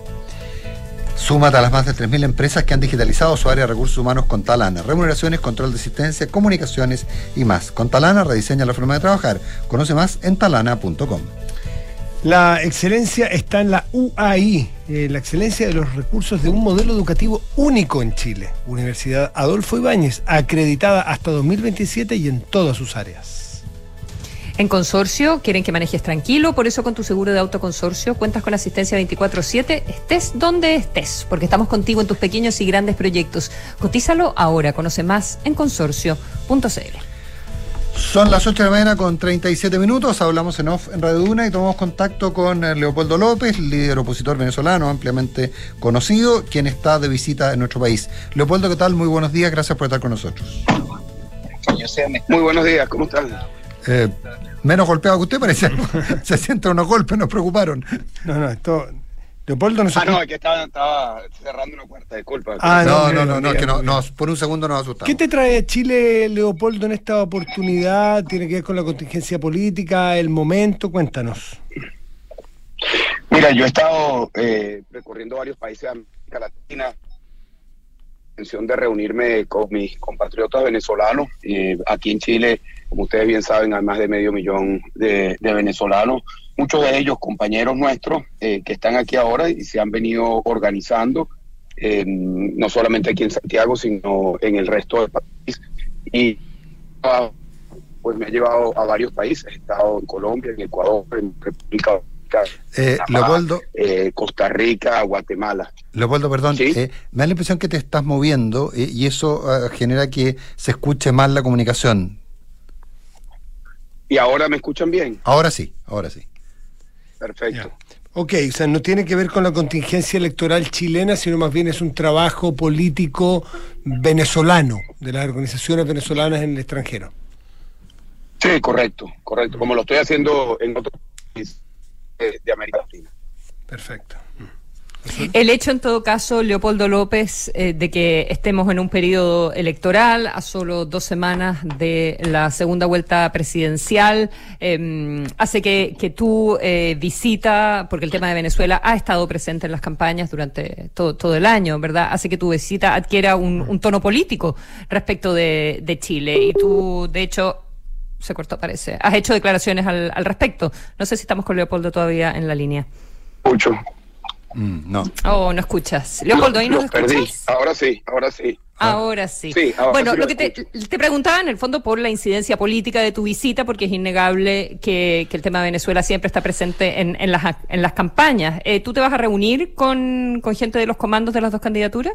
A: Súmate a las más de 3.000 empresas que han digitalizado su área de recursos humanos con Talana. Remuneraciones, control de asistencia, comunicaciones y más. Con Talana rediseña la forma de trabajar. Conoce más en talana.com.
B: La excelencia está en la UAI, eh, la excelencia de los recursos de un modelo educativo único en Chile. Universidad Adolfo Ibáñez, acreditada hasta 2027 y en todas sus áreas.
C: En consorcio quieren que manejes tranquilo, por eso con tu seguro de autoconsorcio cuentas con asistencia 24/7, estés donde estés, porque estamos contigo en tus pequeños y grandes proyectos. Cotízalo ahora, conoce más en consorcio.cl.
A: Son las 8 de la mañana con 37 minutos, hablamos en off en Radio Duna y tomamos contacto con eh, Leopoldo López, líder opositor venezolano ampliamente conocido, quien está de visita en nuestro país. Leopoldo, ¿qué tal? Muy buenos días, gracias por estar con nosotros.
L: Muy buenos días, ¿cómo están?
A: Eh, menos golpeado que usted parece. Se sienten unos golpes, nos preocuparon.
B: No, no, esto Leopoldo no
L: Ah, no, es que estaba, estaba cerrando una puerta, disculpa.
A: Ah, no, no, no, no, que no, no, por un segundo nos asustamos.
B: ¿Qué te trae a Chile, Leopoldo, en esta oportunidad? ¿Tiene que ver con la contingencia política, el momento? Cuéntanos.
L: Mira, yo he estado eh, recorriendo varios países de América Latina intención de reunirme con mis compatriotas venezolanos. Eh, aquí en Chile, como ustedes bien saben, hay más de medio millón de, de venezolanos muchos de ellos compañeros nuestros eh, que están aquí ahora y se han venido organizando, eh, no solamente aquí en Santiago, sino en el resto del país. Y pues me ha llevado a varios países, he estado en Colombia, en Ecuador, en República Dominicana.
A: Eh, Leopoldo,
L: eh, Costa Rica, Guatemala.
A: Leopoldo, perdón,
L: ¿Sí?
A: me da la impresión que te estás moviendo y eso ah, genera que se escuche mal la comunicación.
L: ¿Y ahora me escuchan bien?
A: Ahora sí, ahora sí.
L: Perfecto.
B: Ok, o sea, no tiene que ver con la contingencia electoral chilena, sino más bien es un trabajo político venezolano, de las organizaciones venezolanas en el extranjero.
L: Sí, correcto, correcto, como lo estoy haciendo en otros países de América Latina.
B: Perfecto.
C: El hecho, en todo caso, Leopoldo López, eh, de que estemos en un periodo electoral a solo dos semanas de la segunda vuelta presidencial, em, hace que, que tu eh, visita, porque el tema de Venezuela ha estado presente en las campañas durante todo, todo el año, ¿verdad? Hace que tu visita adquiera un, tono político respecto de, de Chile. Y tú, de hecho, se cortó, parece. Has hecho declaraciones al, al respecto. No sé si estamos con Leopoldo todavía en la línea.
L: Mucho.
A: Mm, no.
C: Oh, no escuchas. Leopoldo, ¿ahí nos escuchas?
L: Ahora sí, ahora sí.
C: Ahora sí. bueno, lo, que te, preguntaba en el fondo por la incidencia política de tu visita, porque es innegable que, el tema de Venezuela siempre está presente en, en, las, en las campañas. Eh, ¿Tú te vas a reunir con, con gente de los comandos de las dos candidaturas?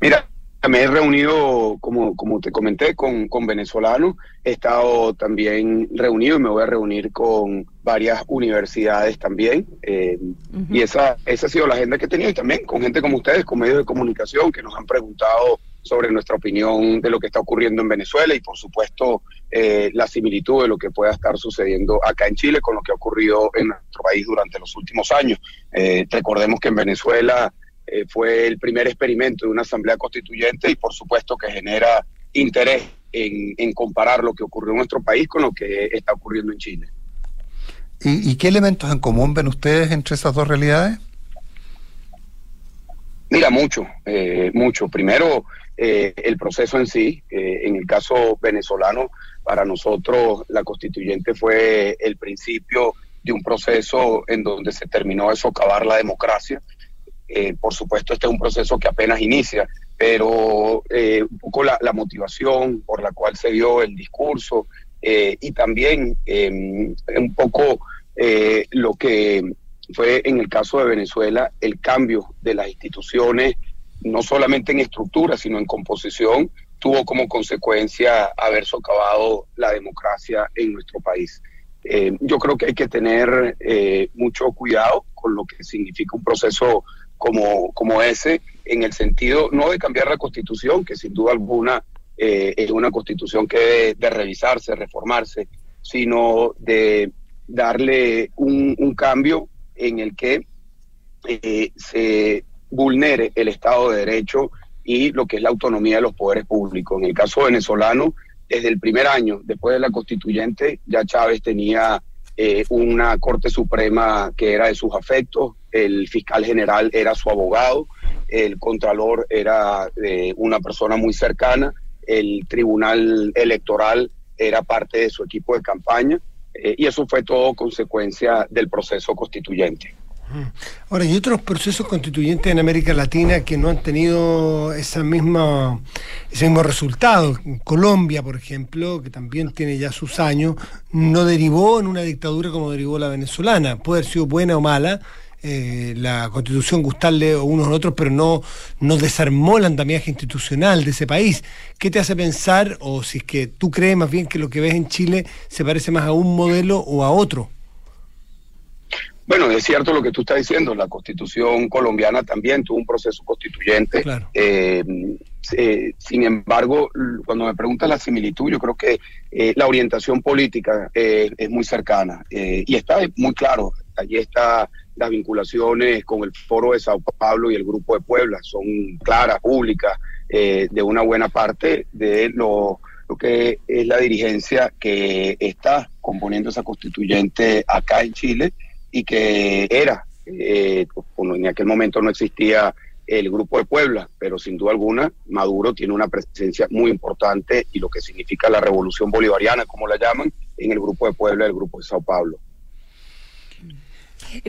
L: Mira, me he reunido, como, como te comenté, con, con venezolanos. He estado también reunido y me voy a reunir con varias universidades también. Eh, y esa, esa ha sido la agenda que he tenido y también con gente como ustedes, con medios de comunicación que nos han preguntado sobre nuestra opinión de lo que está ocurriendo en Venezuela y por supuesto eh, la similitud de lo que pueda estar sucediendo acá en Chile con lo que ha ocurrido en nuestro país durante los últimos años. Eh, recordemos que en Venezuela eh, fue el primer experimento de una asamblea constituyente y por supuesto que genera interés en, comparar lo que ocurrió en nuestro país con lo que está ocurriendo en Chile.
A: ¿Y, qué elementos en común ven ustedes entre esas dos realidades?
L: Mira, mucho, eh, mucho. Primero, eh, el proceso en sí. en el caso venezolano, para nosotros la constituyente fue el principio de un proceso en donde se terminó de socavar la democracia eh, por supuesto, este es un proceso que apenas inicia, pero eh, un poco la, motivación por la cual se dio el discurso eh, y también em, un poco lo que fue en el caso de Venezuela el cambio de las instituciones, no solamente en estructura, sino en composición, tuvo como consecuencia haber socavado la democracia en nuestro país. yo creo que hay que tener mucho cuidado con lo que significa un proceso como, como ese, en el sentido no de cambiar la constitución, que sin duda alguna eh, es una constitución que debe de revisarse, reformarse, sino de darle un, cambio en el que eh, se vulnere el Estado de Derecho y lo que es la autonomía de los poderes públicos. En el caso venezolano, desde el primer año, después de la constituyente, ya Chávez tenía eh, una Corte Suprema que era de sus afectos, el fiscal general era su abogado, el contralor era eh, una persona muy cercana, el tribunal electoral era parte de su equipo de campaña eh, y eso fue todo consecuencia del proceso constituyente.
B: Ahora, hay otros procesos constituyentes en América Latina que no han tenido esa misma, ese mismo resultado. Colombia, por ejemplo, que también tiene ya sus años, no derivó en una dictadura como derivó la venezolana. Puede haber sido buena o mala, eh, la constitución gustarle unos a otros, pero no, no desarmó el andamiaje institucional de ese país. ¿Qué te hace pensar, o si es que tú crees más bien que lo que ves en Chile se parece más a un modelo o a otro?
L: Bueno, es cierto lo que tú estás diciendo, la constitución colombiana también tuvo un proceso constituyente. Eh, eh, sin embargo, cuando me preguntas la similitud, yo creo que eh, la orientación política es muy cercana y está muy claro. Allí están las vinculaciones con el Foro de Sao Paulo y el Grupo de Puebla, son claras, públicas, de una buena parte de lo, que es la dirigencia que está componiendo esa constituyente acá en Chile y que era, eh, en aquel momento no existía el Grupo de Puebla, pero sin duda alguna Maduro tiene una presencia muy importante y lo que significa la revolución bolivariana, como la llaman, en el Grupo de Puebla, el Grupo de Sao Paulo.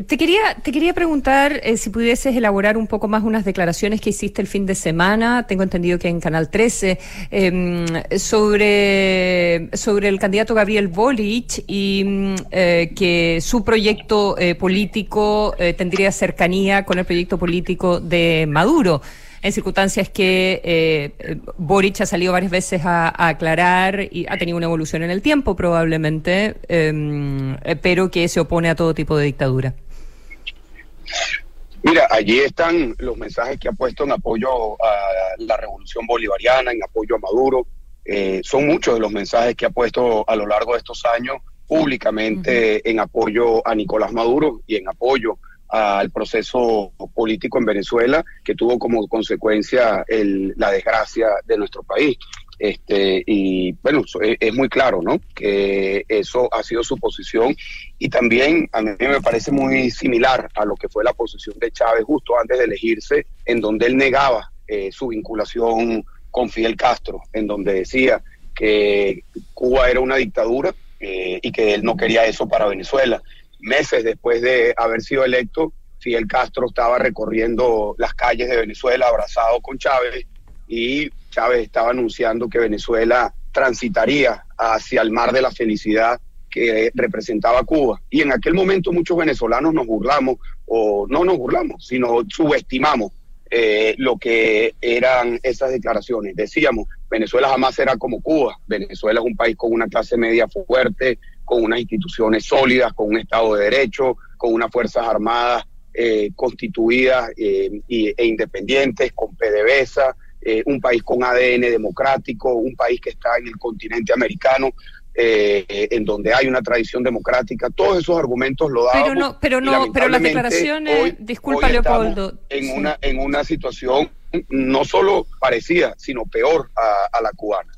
C: Te quería, te quería preguntar eh, si pudieses elaborar un poco más unas declaraciones que hiciste el fin de semana, tengo entendido que en Canal 13, em, sobre, sobre el candidato Gabriel Boric y mm, eh, que su proyecto eh, político tendría cercanía con el proyecto político de Maduro. En circunstancias que eh, Boric ha salido varias veces a, aclarar y ha tenido una evolución en el tiempo probablemente, em, pero que se opone a todo tipo de dictadura.
L: Mira, allí están los mensajes que ha puesto en apoyo a la revolución bolivariana, en apoyo a Maduro. Eh, son muchos de los mensajes que ha puesto a lo largo de estos años públicamente en apoyo a Nicolás Maduro y en apoyo al proceso político en Venezuela que tuvo como consecuencia la desgracia de nuestro país. Este, y bueno, es, muy claro, ¿no? Que eso ha sido su posición y también a mí me parece muy similar a lo que fue la posición de Chávez justo antes de elegirse, en donde él negaba eh, su vinculación con Fidel Castro, en donde decía que Cuba era una dictadura eh, y que él no quería eso para Venezuela. Meses después de haber sido electo, Fidel Castro estaba recorriendo las calles de Venezuela abrazado con Chávez y Chávez estaba anunciando que Venezuela transitaría hacia el mar de la felicidad que representaba Cuba. Y en aquel momento muchos venezolanos nos burlamos, o no nos burlamos, sino subestimamos eh, lo que eran esas declaraciones. Decíamos, Venezuela jamás será como Cuba. Venezuela es un país con una clase media fuerte, con unas instituciones sólidas, con un Estado de Derecho, con unas Fuerzas Armadas eh, constituidas eh, e independientes, con PDVSA, eh, un país con ADN democrático, un país que está en el continente americano, eh, en donde hay una tradición democrática. Todos esos argumentos lo dan.
C: Pero no, pero no, pero las declaraciones, disculpa Leopoldo,
L: en una en una situación no solo parecida, sino peor a la cubana.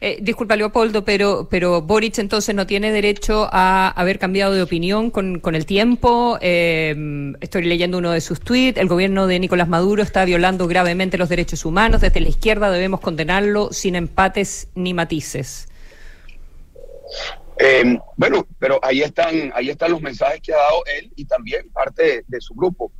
C: Eh, disculpa, Leopoldo, pero, pero Boric entonces no tiene derecho a haber cambiado de opinión con, con el tiempo. Eh, estoy leyendo uno de sus tweets. El gobierno de Nicolás Maduro está violando gravemente los derechos humanos. Desde la izquierda debemos condenarlo sin empates ni matices.
L: Eh, bueno, pero ahí están, ahí están los mensajes que ha dado él y también parte de, su grupo.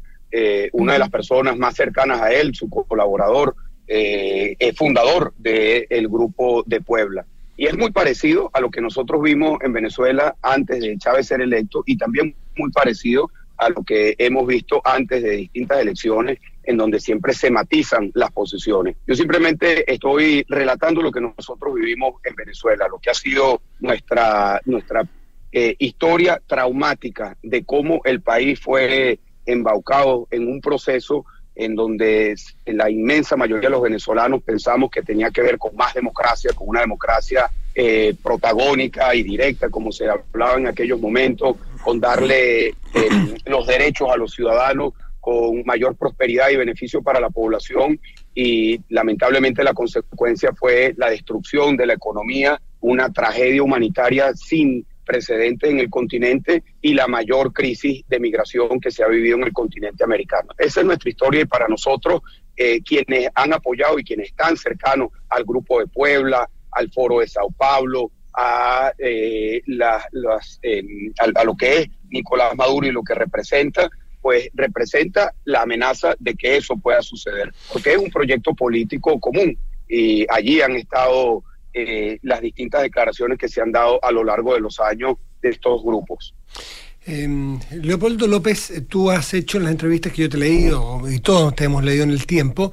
L: una de las personas más cercanas a él, su colaborador, eh, fundador del grupo de Puebla. Y es muy parecido a lo que nosotros vimos en Venezuela antes de Chávez ser electo y también muy parecido a lo que hemos visto antes de distintas elecciones en donde siempre se matizan las posiciones. Yo simplemente estoy relatando lo que nosotros vivimos en Venezuela, lo que ha sido nuestra, nuestra eh, historia traumática de cómo el país fue embaucado en un proceso en donde la inmensa mayoría de los venezolanos pensamos que tenía que ver con más democracia, con una democracia eh, protagónica y directa, como se hablaba en aquellos momentos, con darle eh, los derechos a los ciudadanos, con mayor prosperidad y beneficio para la población. Y lamentablemente la consecuencia fue la destrucción de la economía, una tragedia humanitaria sin precedente en el continente y la mayor crisis de migración que se ha vivido en el continente americano. Esa es nuestra historia y para nosotros, eh, quienes han apoyado y quienes están cercanos al Grupo de Puebla, al Foro de Sao Paulo, a, eh, em, a, lo que es Nicolás Maduro y lo que representa, pues representa la amenaza de que eso pueda suceder, porque es un proyecto político común y allí han estado eh, las distintas declaraciones que se han dado a lo largo de los años de estos grupos.
B: Em, Leopoldo López, tú has hecho en las entrevistas que yo te he leído, y todos te hemos leído en el tiempo,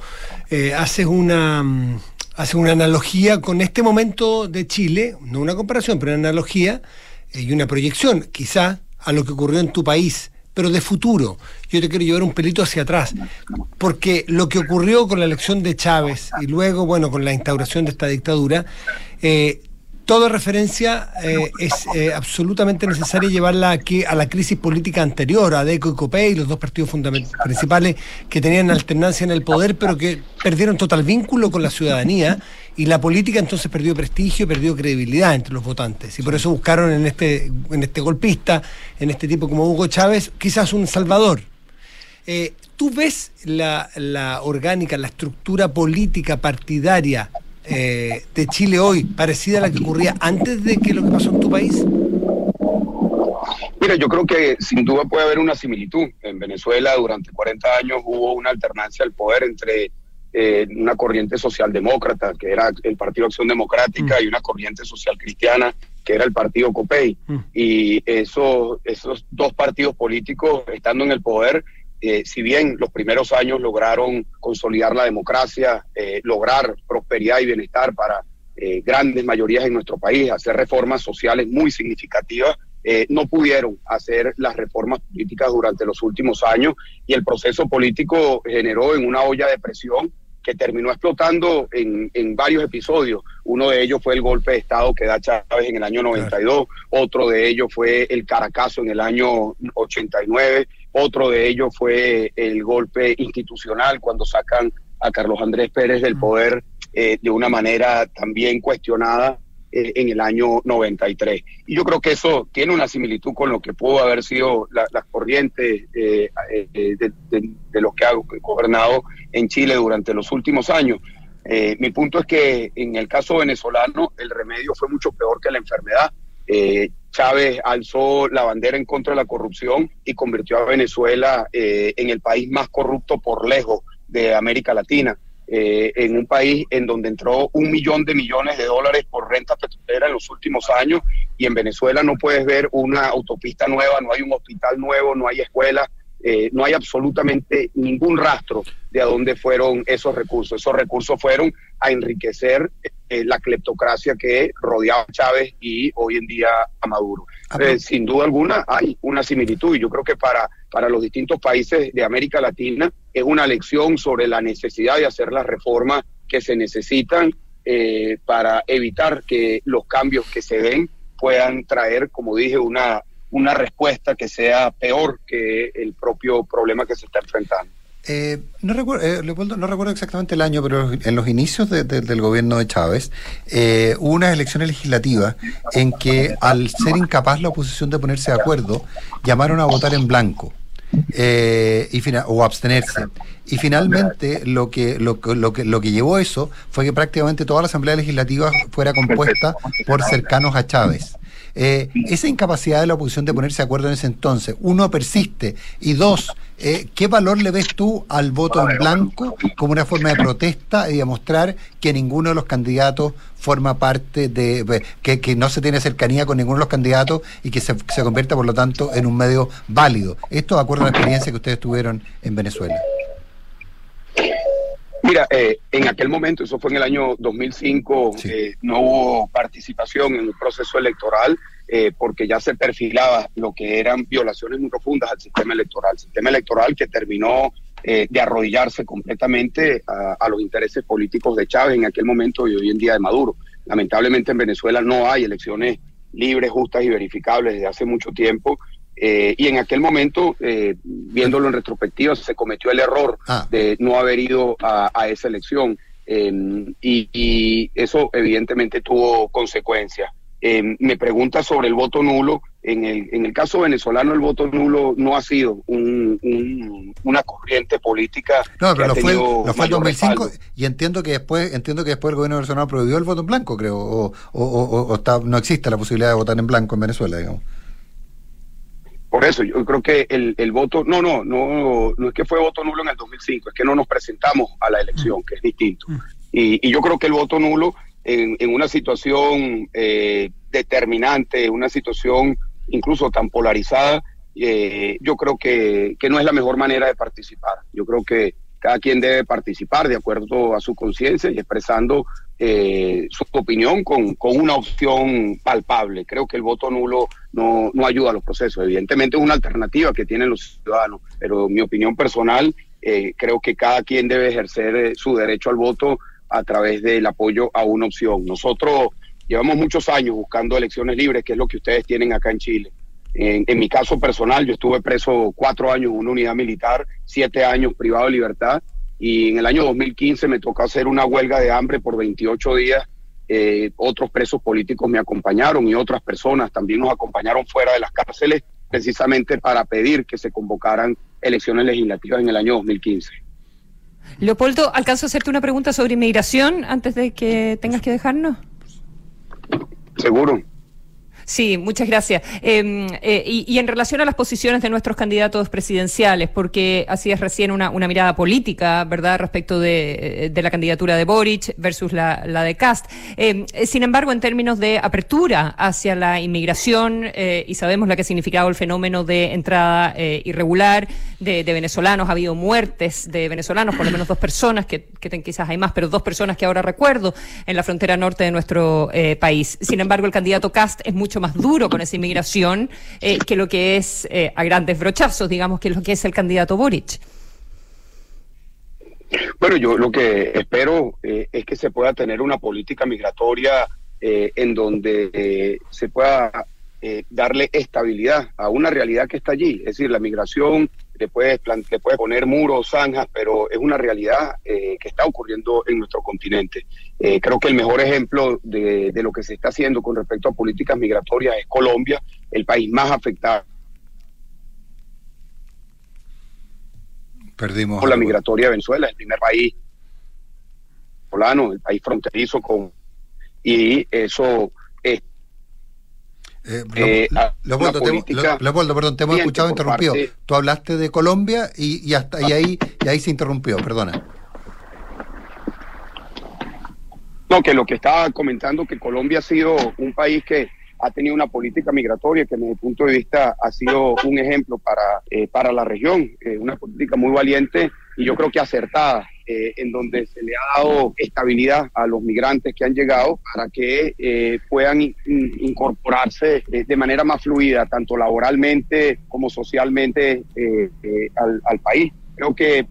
B: eh, haces una mm, haces una analogía con este momento de Chile, no una comparación, pero una analogía eh, y una proyección, quizá, a lo que ocurrió en tu país pero de futuro. Yo te quiero llevar un pelito hacia atrás, porque lo que ocurrió con la elección de Chávez y luego, bueno, con la instauración de esta dictadura, eh, toda referencia eh, es eh, absolutamente necesaria llevarla aquí a la crisis política anterior, a DECO y COPEI, los dos partidos principales que tenían alternancia en el poder, pero que perdieron total vínculo con la ciudadanía y la política entonces perdió prestigio, perdió credibilidad entre los votantes. Y por eso buscaron en este, en este golpista, en este tipo como Hugo Chávez, quizás un salvador. Eh, ¿Tú ves la, la orgánica, la estructura política partidaria eh, de Chile hoy parecida a la que ocurría antes de que lo que pasó en tu país?
L: Mira, yo creo que sin duda puede haber una similitud. En Venezuela durante 40 años hubo una alternancia al poder entre eh, una corriente socialdemócrata, que era el Partido Acción Democrática, mm. y una corriente social cristiana, que era el Partido COPEI. Mm. Y esos, esos dos partidos políticos, estando en el poder, eh, si bien los primeros años lograron consolidar la democracia, eh, lograr prosperidad y bienestar para grandes mayorías en nuestro país, hacer reformas sociales muy significativas, no pudieron hacer las reformas políticas durante los últimos años y el proceso político generó en una olla de presión que terminó explotando en, en, varios episodios. Uno de ellos fue el golpe de Estado que da Chávez en el año 92, otro de ellos fue el Caracazo en el año 89, otro de ellos fue el golpe institucional cuando sacan a Carlos Andrés Pérez del mm. poder eh, de una manera también cuestionada eh, en el año 93. Y yo creo que eso tiene una similitud con lo que pudo haber sido las corrientes eh, de, de, lo que ha gobernado en Chile durante los últimos años. mi punto es que en el caso venezolano el remedio fue mucho peor que la enfermedad. Chávez alzó la bandera en contra de la corrupción y convirtió a Venezuela eh, en el país más corrupto por lejos de América Latina. Eh, en un país en donde entró un millón de millones de dólares por renta petrolera en los últimos años y en Venezuela no puedes ver una autopista nueva, no hay un hospital nuevo, no hay escuela, eh, no hay absolutamente ningún rastro de a dónde fueron esos recursos. Esos recursos fueron a enriquecer eh, la cleptocracia que rodeaba a Chávez y hoy en día a Maduro. Eh, sin duda alguna hay una similitud y yo creo que para, para los distintos países de América Latina es una lección sobre la necesidad de hacer las reformas que se necesitan para evitar que los cambios que se den puedan traer, como dije, una una respuesta que sea peor que el propio problema que se está enfrentando.
A: Eh, no, recuerdo, eh, no recuerdo exactamente el año, pero en los inicios del gobierno de Chávez eh, hubo unas elecciones legislativas en que al ser incapaz la oposición de ponerse de acuerdo, llamaron a votar en blanco. Eh, y o abstenerse. Y finalmente lo que, lo, lo, que, lo que llevó eso fue que prácticamente toda la Asamblea Legislativa fuera compuesta por cercanos a Chávez. Eh, esa incapacidad de la oposición de ponerse de acuerdo en ese entonces, uno, persiste, y dos, eh, ¿qué valor le ves tú al voto en blanco como una forma de protesta y demostrar que ninguno de los candidatos forma parte de, que, que no se tiene cercanía con ninguno de los candidatos y que se, se convierta, por lo tanto, en un medio válido? Esto de acuerdo a la experiencia que ustedes tuvieron en Venezuela.
L: Mira, eh, en aquel momento, eso fue en el año 2005, eh, no hubo participación en el proceso electoral eh, porque ya se perfilaba lo que eran violaciones muy profundas al sistema electoral. Sistema electoral que terminó de arrodillarse completamente a, los intereses políticos de Chávez en aquel momento y hoy en día de Maduro. Lamentablemente en Venezuela no hay elecciones libres, justas y verificables desde hace mucho tiempo eh, y en aquel momento, eh, viéndolo en retrospectiva, se cometió el error ah. de no haber ido a, esa elección. Em, y, eso evidentemente tuvo consecuencias. Em, me pregunta sobre el voto nulo. En el, en el caso venezolano, el voto nulo no ha sido una corriente política.
A: No, pero lo fue, lo fue, el 2005 y entiendo que después entiendo que después el gobierno venezolano prohibió el voto en blanco, creo, o, o, está, no existe la posibilidad de votar en blanco en Venezuela, digamos.
L: Por eso yo creo que el, el, voto, no, no, no, no es que fue voto nulo en el 2005, es que no nos presentamos a la elección, que es distinto. Mm. Y, y yo creo que el voto nulo en, en una situación eh, determinante, una situación incluso tan polarizada, eh, yo creo que, que no es la mejor manera de participar. Yo creo que cada quien debe participar de acuerdo a su conciencia y expresando eh, su opinión con, con, una opción palpable. Creo que el voto nulo no, no ayuda a los procesos. Evidentemente es una alternativa que tienen los ciudadanos, pero mi opinión personal, eh, creo que cada quien debe ejercer eh, su derecho al voto a través del apoyo a una opción. Nosotros llevamos muchos años buscando elecciones libres, que es lo que ustedes tienen acá en Chile. En, en mi caso personal, yo estuve preso cuatro años en una unidad militar, siete años privado de libertad y en el año 2015 me tocó hacer una huelga de hambre por 28 días. Eh, otros presos políticos me acompañaron y otras personas también nos acompañaron fuera de las cárceles precisamente para pedir que se convocaran elecciones legislativas en el año 2015.
C: Leopoldo, ¿alcanzo a hacerte una pregunta sobre inmigración antes de que tengas que dejarnos?
L: Seguro.
C: Sí, muchas gracias. Em, eh, y, en relación a las posiciones de nuestros candidatos presidenciales, porque así es recién una, mirada política, ¿verdad?, respecto de, la candidatura de Boric versus la, de Cast. Em, eh, sin embargo, en términos de apertura hacia la inmigración, eh, y sabemos lo que ha significado el fenómeno de entrada irregular, de, venezolanos, ha habido muertes de venezolanos, por lo menos dos personas, que, quizás hay más, pero dos personas que ahora recuerdo en la frontera norte de nuestro eh, país. Sin embargo, el candidato Cast es mucho más duro con esa inmigración eh, que lo que es a grandes brochazos, digamos, que lo que es el candidato Boric.
L: Bueno, yo lo que espero es que se pueda tener una política migratoria en donde se pueda eh, darle estabilidad a una realidad que está allí. Es decir, la migración le puede, le puede poner muros, zanjas, pero es una realidad eh, que está ocurriendo en nuestro continente. Eh, creo que el mejor ejemplo de, lo que se está haciendo con respecto a políticas migratorias es Colombia, el país más afectado.
A: Perdimos.
L: Por la migratoria de Venezuela, el primer país polano, el país fronterizo con. Y eso
A: eh, eh Leopoldo, te, perdón, te hemos escuchado interrumpido. Tú hablaste de Colombia y, y hasta y ahí, y ahí se interrumpió, perdona.
L: No, que lo que estaba comentando, que Colombia ha sido un país que ha tenido una política migratoria que desde mi punto de vista ha sido un ejemplo para, eh, para la región, eh, una política muy valiente y yo creo que acertada eh, en donde se le ha dado estabilidad a los migrantes que han llegado para que eh, puedan incorporarse de manera más fluida, tanto laboralmente como socialmente eh, al, país. Creo que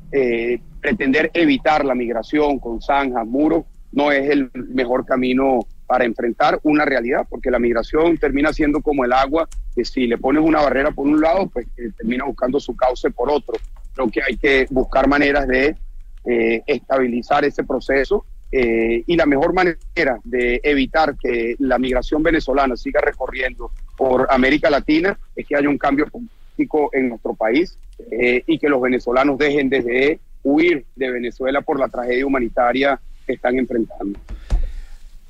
L: pretender evitar la migración con zanjas, muros, no es el mejor camino para enfrentar una realidad, porque la migración termina siendo como el agua, que si le pones una barrera por un lado, pues termina buscando su cauce por otro. Creo que hay que buscar maneras de eh, estabilizar ese proceso eh, y la mejor manera de evitar que la migración venezolana siga recorriendo por América Latina es que haya un cambio político en nuestro país eh, y que los venezolanos dejen de huir de Venezuela por la tragedia humanitaria que están enfrentando.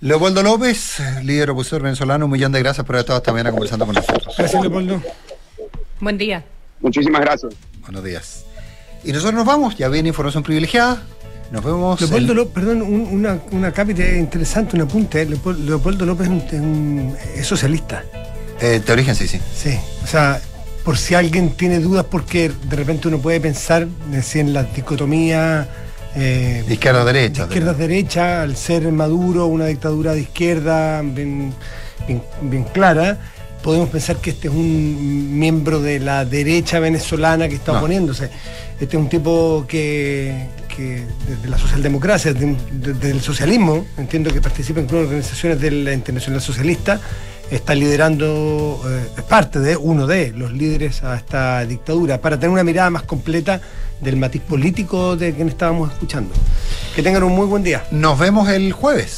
A: Leopoldo López, líder opositor venezolano, un millón de gracias por haber estado esta mañana conversando con nosotros.
B: Gracias, Leopoldo.
C: Buen día.
L: Muchísimas gracias.
A: Buenos días. Y nosotros nos vamos, ya viene información privilegiada. Nos vemos.
B: Leopoldo López, perdón, una, una cápita interesante, un apunte. Leopoldo López es, socialista.
A: Eh, de origen, sí, sí.
B: Sí, o sea, por si alguien tiene dudas, porque de repente uno puede pensar en la dicotomía.
A: Eh, izquierda-derecha.
B: Izquierda-derecha, al ser Maduro una dictadura de izquierda bien, bien clara podemos pensar que este es un miembro de la derecha venezolana que está oponiéndose. Este es un tipo que, desde la socialdemocracia, desde, el socialismo, entiendo que participa en organizaciones de la Internacional Socialista, está liderando, eh, es parte de uno de los líderes a esta dictadura, para tener una mirada más completa del matiz político de quien estábamos escuchando. Que tengan un muy buen día.
A: Nos vemos el jueves.